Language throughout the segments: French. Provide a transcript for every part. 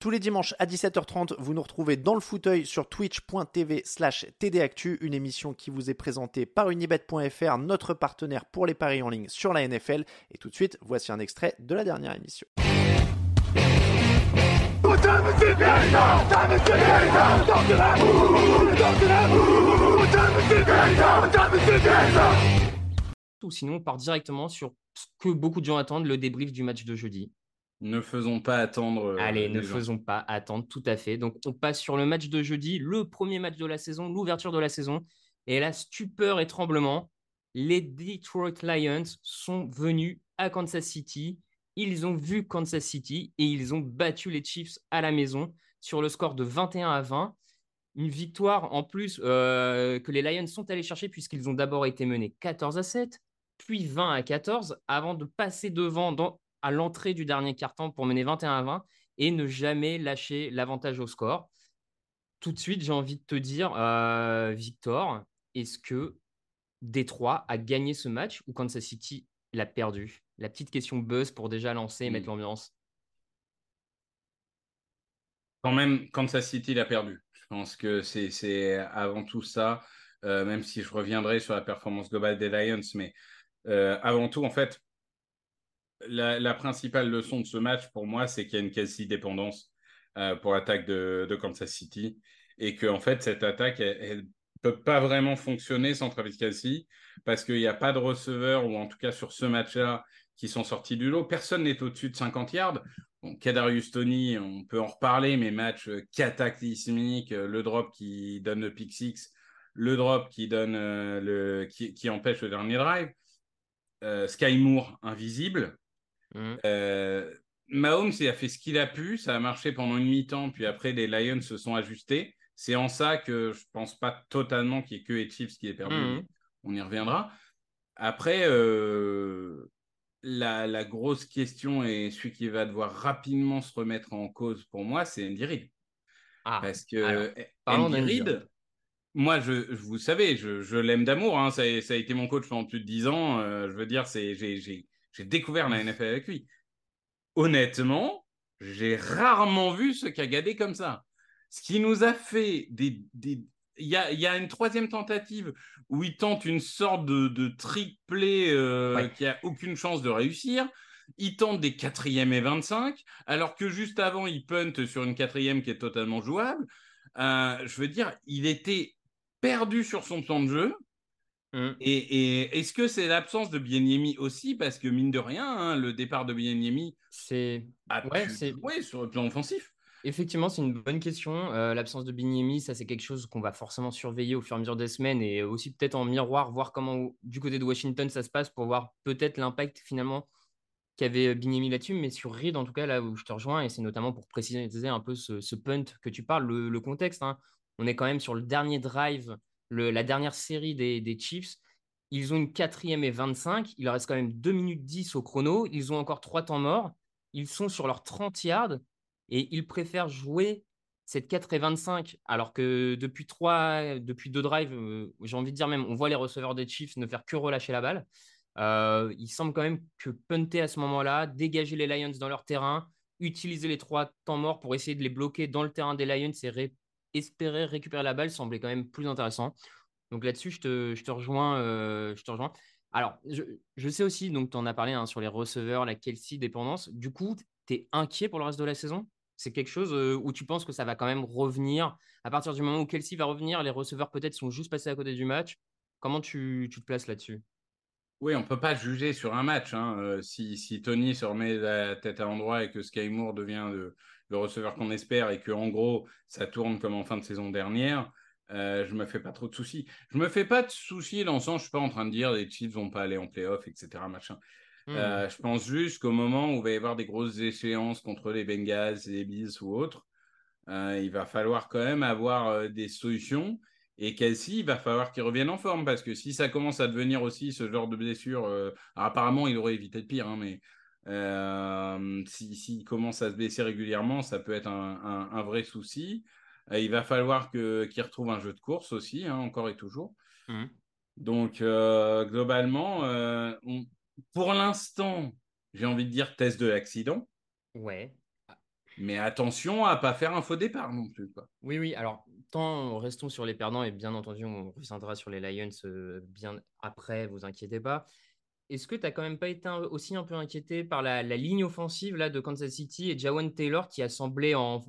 Tous les dimanches à 17h30, vous nous retrouvez dans le fauteuil sur twitch.tv slash tdactu, une émission qui vous est présentée par unibet.fr, notre partenaire pour les paris en ligne sur la NFL. Et tout de suite, voici un extrait de la dernière émission. Ou sinon, on part directement sur ce que beaucoup de gens attendent, le débrief du match de jeudi. Ne faisons pas attendre. euh, Allez, ne gens. faisons pas attendre, tout à fait. Donc, on passe sur le match de jeudi, le premier match de la saison, l'ouverture de la saison. Et là, stupeur et tremblement, les Detroit Lions sont venus à Kansas City. Ils ont vu Kansas City et ils ont battu les Chiefs à la maison sur le score de 21 à 20. Une victoire en plus euh, que les Lions sont allés chercher puisqu'ils ont d'abord été menés 14 à 7, puis 20 à 14, avant de passer devant dans- à l'entrée du dernier quart-temps pour mener 21 à 20 et ne jamais lâcher l'avantage au score. Tout de suite, j'ai envie de te dire, euh, Victor, est-ce que Détroit a gagné ce match ou Kansas City l'a perdu? La petite question buzz pour déjà lancer et Mm. mettre l'ambiance. Quand même, Kansas City l'a perdu. Je pense que c'est c'est avant tout ça, euh, même si je reviendrai sur la performance globale des Lions, mais euh, avant tout, en fait, la, principale leçon de ce match pour moi, c'est qu'il y a une quasi-dépendance euh, pour l'attaque de, Kansas City et que en fait, cette attaque, elle ne peut pas vraiment fonctionner sans Travis Kelsey parce qu'il n'y a pas de receveurs, ou en tout cas sur ce match-là, qui sont sortis du lot. Personne n'est au-dessus de 50 yards. Bon, Kadarius Tony, on peut en reparler, mais match cataclysmique, le drop qui donne le pick six, le drop qui donne euh, le qui, qui empêche le dernier drive. Euh, Sky Moore invisible. Mm. Euh, Mahomes il a fait ce qu'il a pu, ça a marché pendant une mi-temps, puis après les Lions se sont ajustés. C'est en ça que je pense pas totalement qu'il y ait que les Chiefs qui aient perdu. Mais On y reviendra. Après, euh, la, la grosse question et celui qui va devoir rapidement se remettre en cause pour moi, c'est Andy Reid. Ah, Parce que alors, Andy. Reid, moi, je, vous savez, je, je l'aime d'amour. hein. Ça, a- ça a été mon coach pendant plus de 10 ans. Euh, je veux dire, c'est, j'ai, j'ai- découvert la NFL avec lui. Honnêtement, j'ai rarement vu ce Cagadé comme ça. Ce qui nous a fait des. des- Il y a, il y a une troisième tentative où il tente une sorte de, de trick play euh, Ouais. qui a aucune chance de réussir. Il tente des quatrièmes et 25, alors que juste avant, il punt sur une quatrième qui est totalement jouable. Euh, je veux dire, il était perdu sur son plan de jeu. Mm. Et, et est-ce que c'est l'absence de Bieniemi aussi? Parce que mine de rien, hein, le départ de Bieniemi C'est Ouais, c'est- sur le plan offensif. Effectivement, c'est une bonne question. Euh, L'absence de Bignemi, ça c'est quelque chose qu'on va forcément surveiller au fur et à mesure des semaines et aussi peut-être en miroir, voir comment du côté de Washington ça se passe pour voir peut-être l'impact finalement qu'avait Bignemi là-dessus. Mais sur Reed, en tout cas, là où je te rejoins, et c'est notamment pour préciser un peu ce, ce punt que tu parles, le, le contexte. hein. On est quand même sur le dernier drive, la dernière série des, Chiefs. Ils ont une quatrième et 25. Il leur reste quand même 2 minutes 10 au chrono. Ils ont encore 3 temps morts. Ils sont sur leurs 30 yards et ils préfèrent jouer cette 4 et 25 alors que depuis trois, depuis deux drives, euh, j'ai envie de dire même, on voit les receveurs des Chiefs ne faire que relâcher la balle. Euh, il semble quand même que punter à ce moment-là, dégager les Lions dans leur terrain, utiliser les trois temps morts pour essayer de les bloquer dans le terrain des Lions et ré- espérer récupérer la balle semblait quand même plus intéressant. Donc là-dessus, je te, je te rejoins. euh, je te rejoins. Alors, je, sais aussi, donc tu en as parlé hein, sur les receveurs, la Kelsey dépendance. Du coup, tu es inquiet pour le reste de la saison? C'est quelque chose euh, où tu penses que ça va quand même revenir? À partir du moment où Kelsey va revenir, les receveurs peut-être sont juste passés à côté du match. Comment tu, te places là-dessus? Oui, on ne peut pas juger sur un match. Hein. Euh, si, Tony se remet la tête à l'endroit et que Sky Moore devient le, receveur qu'on espère et que en gros ça tourne comme en fin de saison dernière, euh, je me fais pas trop de soucis. Je me fais pas de soucis dans le sens, je suis pas en train de dire les Chiefs vont pas aller en playoff, etc. Machin. Hmm. Euh, je pense juste qu'au moment où il va y avoir des grosses échéances contre les Bengals, les Bills ou autres, euh, il va falloir quand même avoir des solutions. Et Kelsey, il va falloir qu'il revienne en forme parce que si ça commence à devenir aussi ce genre de blessure, apparemment il aurait évité le pire, hein, mais s'il si, commence à se blesser régulièrement, ça peut être un, un vrai souci. Euh, il va falloir qu'il retrouve un jeu de course aussi, hein, encore et toujours. Mmh. Donc, euh, globalement, euh, pour l'instant, j'ai envie de dire test de l'accident. Ouais. Mais attention à pas faire un faux départ non plus. Oui, oui. Alors, tant restons sur les perdants et bien entendu, on reviendra sur les Lions bien après, vous inquiétez pas. Est-ce que tu n'as quand même pas été aussi un peu inquiété par la, ligne offensive là, de Kansas City et Jawan Taylor qui a semblé en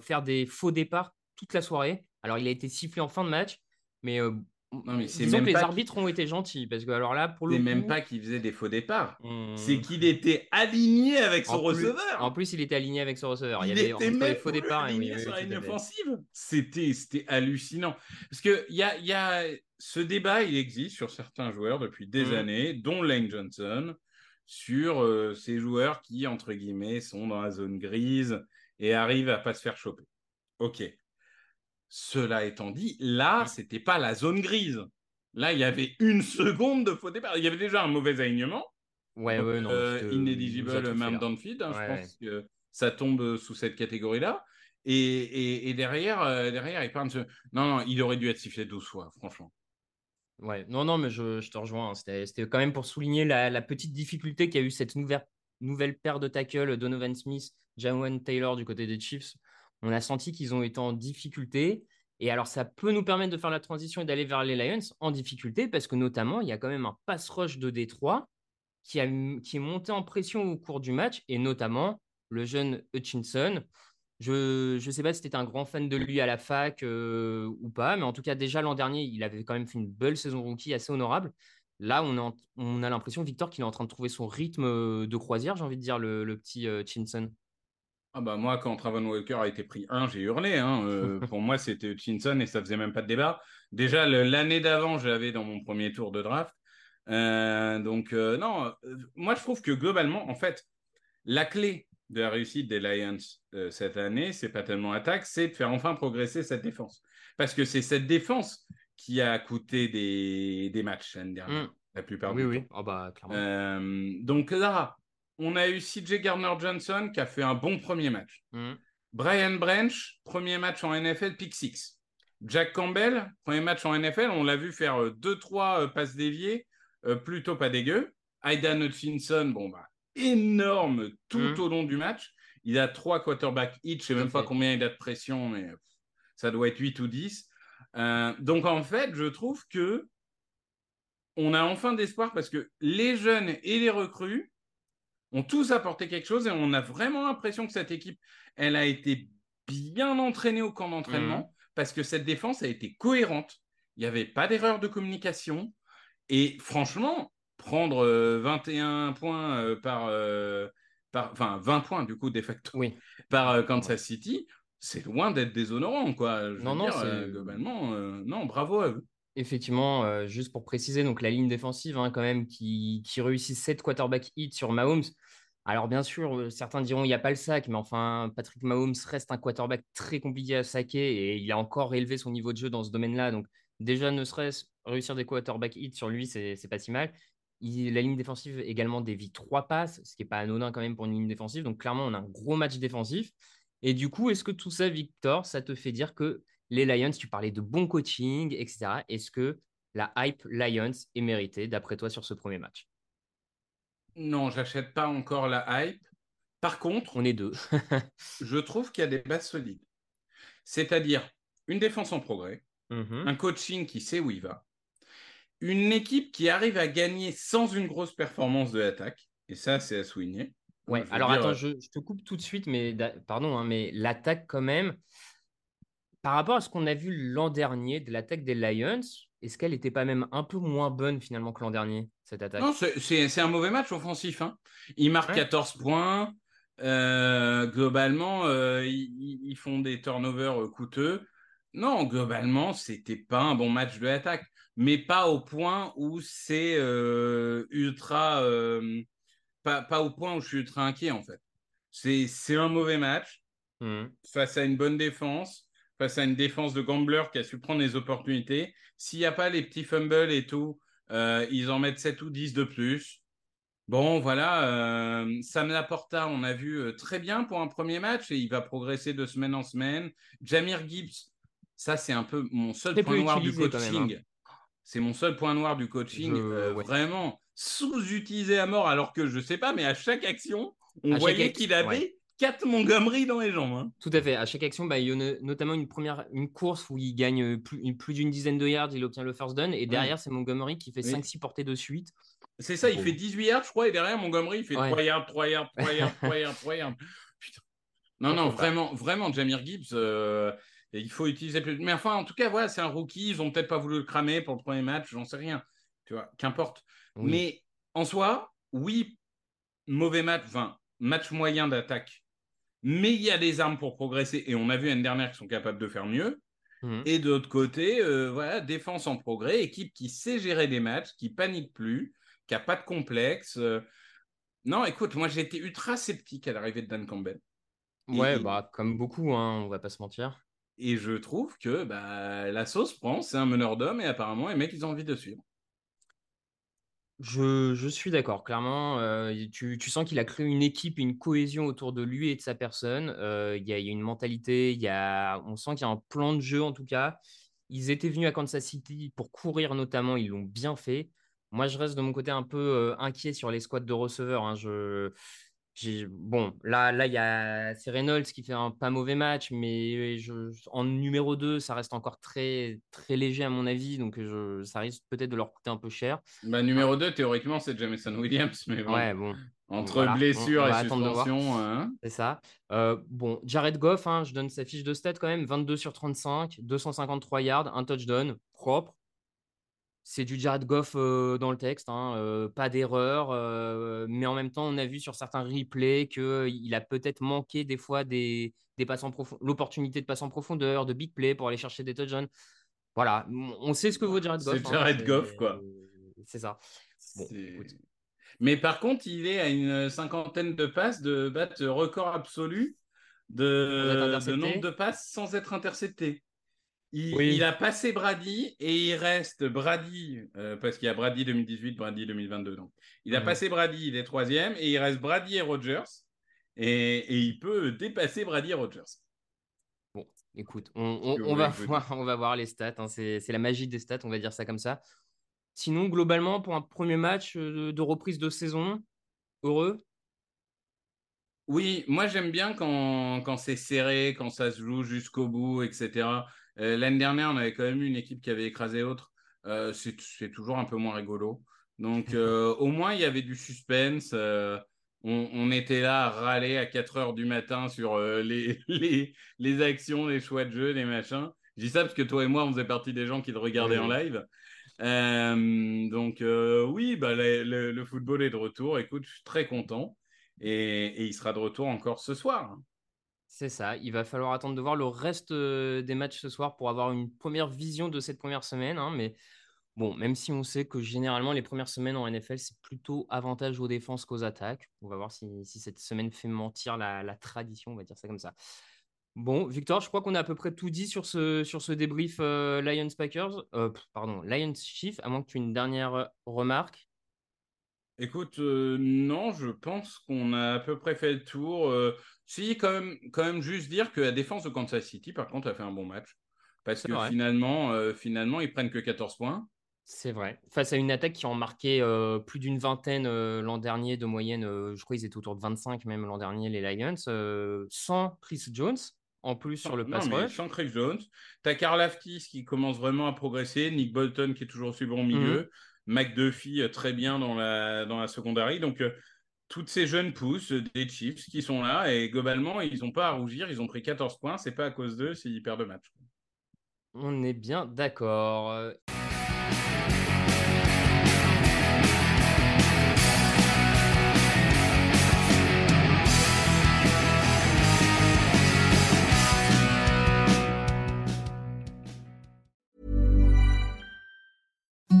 faire des faux départs toute la soirée? Alors, il a été sifflé en fin de match, mais, euh, non, mais disons que les arbitres ont été gentils. Parce que, alors là, pour le C'est même pas qu'il faisait des faux départs. Hmm. C'est qu'il était aligné avec son receveur. En plus, il était aligné avec son receveur. Il, y avait même faux départs. Aligné sur la ligne offensive. C'était hallucinant. Parce que y a, y a ce débat, il existe sur certains joueurs depuis des hmm. années, dont Lane Johnson, sur euh, ces joueurs qui, entre guillemets, sont dans la zone grise et arrivent à pas se faire choper. Ok. Cela étant dit, là, c'était pas la zone grise. Là, il y avait une seconde de faux départ. Il y avait déjà un mauvais alignement. Ouais, ouais, non. Euh, inéligible même dans le feed. Hein, je pense que ça tombe sous cette catégorie-là. Et, derrière, euh, derrière, il parle de... Non, non, il aurait dû être sifflé 12 fois, franchement. Ouais, non, non, mais je, te rejoins. Hein. C'était quand même pour souligner la, petite difficulté qu'a eu cette nouvelle, nouvelle paire de tackles, Donovan Smith, Jawan Taylor du côté des Chiefs on a senti qu'ils ont été en difficulté. Et alors, ça peut nous permettre de faire la transition et d'aller vers les Lions en difficulté parce que notamment, il y a quand même un pass rush de Détroit qui, a, est monté en pression au cours du match et notamment le jeune Hutchinson. Je ne sais pas si tu un grand fan de lui à la fac euh, ou pas, mais en tout cas, déjà l'an dernier, il avait quand même fait une belle saison rookie assez honorable. Là, on, a l'impression, Victor, qu'il est en train de trouver son rythme de croisière, j'ai envie de dire, le, petit euh, Hutchinson. Ah bah moi, quand Travon Walker a été pris 1, j'ai hurlé. Hein. Euh, pour moi, c'était Hutchinson et ça faisait même pas de débat. Déjà, l'année d'avant, j'avais dans mon premier tour de draft. Euh, donc, euh, non, moi, je trouve que globalement, en fait, la clé de la réussite des Lions cette année, c'est pas tellement attaque, c'est de faire enfin progresser cette défense. Parce que c'est cette défense qui a coûté des, des matchs l'année dernière, mm. la plupart oui, du oui. Oh bah, donc là, on a eu CJ Gardner-Johnson qui a fait un bon premier match. Mm. Brian Branch, premier match en NFL, pick 6. Jack Campbell, premier match en NFL, on l'a vu faire 2-3 euh, euh, passes déviées, euh, plutôt pas dégueu. Aidan Hutchinson, bon bah, énorme tout mm. au long du match. Il a trois quarterbacks hits, je ne sais même pas combien il a de pression, mais ça doit être 8 ou 10. donc en fait, je trouve que on a enfin d'espoir parce que les jeunes et les recrues ont tous apporté quelque chose et on a vraiment l'impression que cette équipe, elle a été bien entraînée au camp d'entraînement mhm. parce que cette défense a été cohérente. Il n'y avait pas d'erreur de communication. Et franchement, prendre 21 euh, points euh, par, euh, par, Enfin, 20 points du coup, de facto, par Kansas City, c'est loin d'être déshonorant, quoi. non, non, globalement, non, bravo à eux. Effectivement, euh, juste pour préciser, donc la ligne défensive, hein, quand même, qui, réussit 7 quarterback hits sur Mahomes. Alors, bien sûr, euh, certains diront il n'y a pas le sac, mais enfin, Patrick Mahomes reste un quarterback très compliqué à saquer et il a encore élevé son niveau de jeu dans ce domaine-là. Donc, déjà, ne serait-ce réussir des quarterback hits sur lui, c'est pas si mal. la ligne défensive également dévie trois passes, ce qui n'est pas anodin quand même pour une ligne défensive. Donc, clairement, on a un gros match défensif. Et du coup, est-ce que tout ça, Victor, ça te fait dire que les Lions, tu parlais de bon coaching, etc. Est-ce que la hype Lions est méritée, d'après toi, sur ce premier match? Non, j'achète pas encore la hype. Par contre, on est deux. je trouve qu'il y a des bases solides. C'est-à-dire une défense en progrès, mhm. un coaching qui sait où il va. une équipe qui arrive à gagner sans une grosse performance de l'attaque. Et ça, c'est à souligner. Ouais, alors attends, je, te coupe tout de suite, mais pardon, hein, mais l'attaque quand même, par rapport à ce qu'on a vu l'an dernier de l'attaque des Lions, est-ce qu'elle n'était pas même un peu moins bonne finalement que l'an dernier, cette attaque? Non, c'est un mauvais match offensif. Hein. Ils marquent 14 points. Euh, globalement, euh, ils, font des turnovers euh, coûteux. Non, globalement, c'était pas un bon match de l'attaque, mais pas au point où c'est ultra. Pas, pas, au point où je suis ultra inquiet en fait. C'est un mauvais match mmh. face à une bonne défense face à une défense de Gambler qui a su prendre les opportunités. S'il n'y a pas les petits fumbles et tout, euh, ils en mettent 7 ou 10 de plus. Bon, voilà, euh, Sam Laporta, on a vu euh, très bien pour un premier match et il va progresser de semaine en semaine. Jamir Gibbs, ça c'est un peu mon seul point noir du hein. coaching. C'est mon seul point noir du coaching. Vraiment sous-utilisé à mort alors que je ne sais pas, mais à chaque action, on voyait qu'il avait 4 Montgomery dans les jambes. Hein. Tout à fait. À chaque action, bah, il y a notamment une première une course où il gagne euh, plus, plus d'une dizaine de yards, il obtient le first down. Et derrière, c'est Montgomery qui fait 5-6 portées de suite. C'est ça, il fait 18 yards, je crois. Et derrière, Montgomery, il fait 3 yards, 3 yards, 3 yards, 3 yards, 3 yards. Putain. Non, non, vraiment, vraiment, Jamir Gibbs, euh, il faut utiliser plus. Mais enfin, en tout cas, voilà, c'est un rookie. Ils ont peut-être pas voulu le cramer pour le premier match, j'en sais rien. Tu vois, qu'importe. Mais en soi, oui, mauvais match, enfin, match moyen d'attaque mais il y a des armes pour progresser et on a vu l'année dernière qu'ils sont capables de faire mieux. Mmh. Et de l'autre côté, euh, voilà, défense en progrès, équipe qui sait gérer des matchs, qui panique plus, qui n'a pas de complexe. Euh. Non, écoute, moi j'ai été ultra sceptique à l'arrivée de Dan Campbell. Ouais, bah comme beaucoup, hein, on va pas se mentir. Et je trouve que bah, la sauce prend, c'est un meneur d'hommes et apparemment les mecs ils ont envie de suivre. Je, suis d'accord, clairement. Euh, tu, sens qu'il a créé une équipe, une cohésion autour de lui et de sa personne. Euh, il y, a une mentalité, y a, on sent qu'il y a un plan de jeu en tout cas. Ils étaient venus à Kansas City pour courir notamment, ils l'ont bien fait. Moi, je reste de mon côté un peu euh, inquiet sur les squads de receveurs. Hein. Bon, là, là, il y a c'est Reynolds qui fait un pas mauvais match, mais je, en numéro 2, ça reste encore très, très léger à mon avis, donc je, ça risque peut-être de leur coûter un peu cher. Bah, numéro 2, théoriquement, c'est Jameson Williams, mais bon. Ouais, bon. Entre blessures et suspension. Hein. C'est ça. Euh, bon, Jared Goff, hein, je donne sa fiche de stats quand même 22 sur 35, 253 yards, un touchdown propre c'est du Jared Goff euh, dans le texte, hein, euh, pas d'erreur, mais en même temps, on a vu sur certains replays qu'il a peut-être manqué des fois des, des l'opportunité de passer en profondeur, de big play pour aller chercher des touchdowns. Voilà, on sait ce que vaut Jared Goff. C'est hein, Jared Goff, quoi. C'est ça. mais par contre, il est à une cinquantaine de passes de battre record absolu de, de nombre de passes sans être intercepté. Il, a passé Brady et il reste Brady, euh, parce qu'il y a Brady 2018, Brady 2022. Donc. Il a mhm. passé Brady, il est troisième, et il reste Brady et Rogers. Et, il peut dépasser Brady et Rogers. Bon, écoute, on, va, voir, on va voir les stats. Hein. C'est la magie des stats, on va dire ça comme ça. Sinon, globalement, pour un premier match euh, de reprise de saison, heureux? Oui, moi j'aime bien quand, quand c'est serré, quand ça se joue jusqu'au bout, etc. Euh, l'année dernière, on avait quand même eu une équipe qui avait écrasé l'autre. Euh, c'est toujours un peu moins rigolo. Donc, euh, au moins, il y avait du suspense. On, était là à râler à 4 heures du matin sur les, les, actions, les choix de jeu, les machins. Je dis ça parce que toi et moi, on faisait partie des gens qui le regardaient en live. donc, oui, bah, le, football est de retour. Écoute, je suis très content. Et, et il sera de retour encore ce soir. C'est ça. Il va falloir attendre de voir le reste des matchs ce soir pour avoir une première vision de cette première semaine. Hein, mais bon, même si on sait que généralement les premières semaines en NFL, c'est plutôt avantage aux défenses qu'aux attaques. On va voir si, cette semaine fait mentir la, tradition, on va dire ça comme ça. Bon, Victor, je crois qu'on a à peu près tout dit sur ce, débrief Lions Packers. Euh, pardon, Lions Chief, à moins que tu aies une dernière remarque. Écoute, non, je pense qu'on a à peu près fait le tour. Si, quand même, quand même juste dire que la défense de Kansas City, par contre, a fait un bon match. Parce que finalement, euh, finalement, ils prennent que 14 points. C'est vrai. Face à une attaque qui en marquait euh, plus d'une vingtaine euh, l'an dernier de moyenne, je crois qu'ils étaient autour de 25 même l'an dernier, les Lions, sans Chris Jones. en plus sur le pass rush. sans Chris Jones. Tu as Karl Aftis qui commence vraiment à progresser, Nick Bolton qui est toujours aussi bon au milieu, McDuffie euh, très bien dans la, dans la secondary. Donc, euh, toutes ces jeunes pousses euh, des Chiefs qui sont là et globalement, ils n'ont pas à rougir. Ils ont pris 14 points. C'est pas à cause d'eux s'ils perdent le match. On est bien d'accord.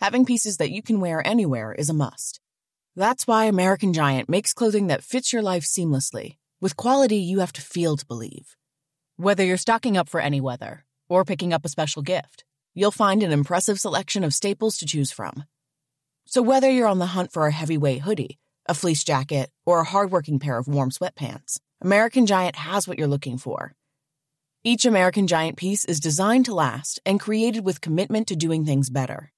having pieces that you can wear anywhere is a must. That's why American Giant makes clothing that fits your life seamlessly, with quality you have to feel to believe. Whether you're stocking up for any weather or picking up a special gift, you'll find an impressive selection of staples to choose from. So whether you're on the hunt for a heavyweight hoodie, a fleece jacket, or a hardworking pair of warm sweatpants, American Giant has what you're looking for. Each American Giant piece is designed to last and created with commitment to doing things better.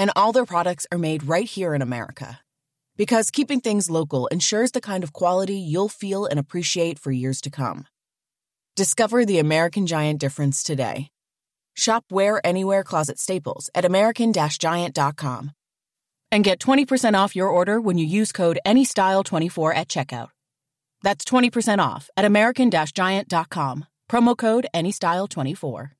And all their products are made right here in America. Because keeping things local ensures the kind of quality you'll feel and appreciate for years to come. Discover the American Giant difference today. Shop Wear Anywhere Closet Staples at American Giant.com. And get 20% off your order when you use code ANYSTYLE24 at checkout. That's 20% off at American Giant.com. Promo code ANYSTYLE24.